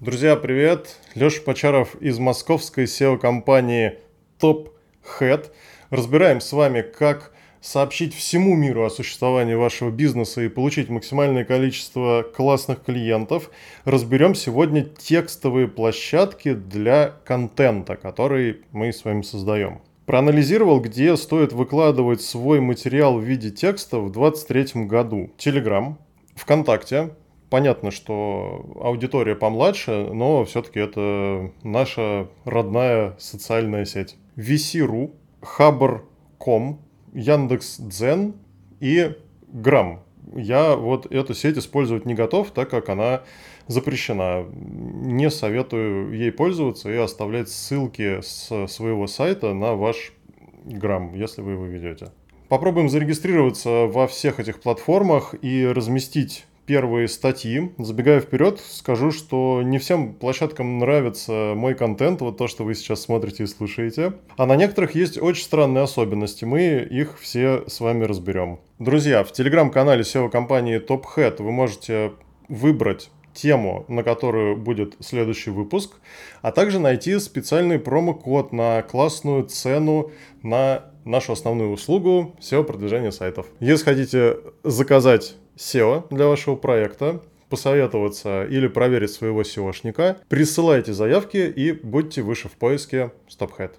Друзья, привет! Леша Почаров из московской SEO-компании Top Head. Разбираем с вами, как сообщить всему миру о существовании вашего бизнеса и получить максимальное количество классных клиентов. Разберем сегодня текстовые площадки для контента, который мы с вами создаем. Проанализировал, где стоит выкладывать свой материал в виде текста в 2023 году. Telegram, ВКонтакте, Понятно, что аудитория помладше, но все-таки это наша родная социальная сеть. VC.ru, Хабр.ком, Яндекс.Дзен и Грамм. Я вот эту сеть использовать не готов, так как она запрещена. Не советую ей пользоваться и оставлять ссылки с своего сайта на ваш грамм, если вы его ведете. Попробуем зарегистрироваться во всех этих платформах и разместить первые статьи. Забегая вперед, скажу, что не всем площадкам нравится мой контент, вот то, что вы сейчас смотрите и слушаете. А на некоторых есть очень странные особенности. Мы их все с вами разберем. Друзья, в телеграм-канале SEO-компании Top Head вы можете выбрать тему, на которую будет следующий выпуск, а также найти специальный промокод на классную цену на нашу основную услугу SEO-продвижения сайтов. Если хотите заказать SEO для вашего проекта, посоветоваться или проверить своего SEOшника, присылайте заявки и будьте выше в поиске StopHead.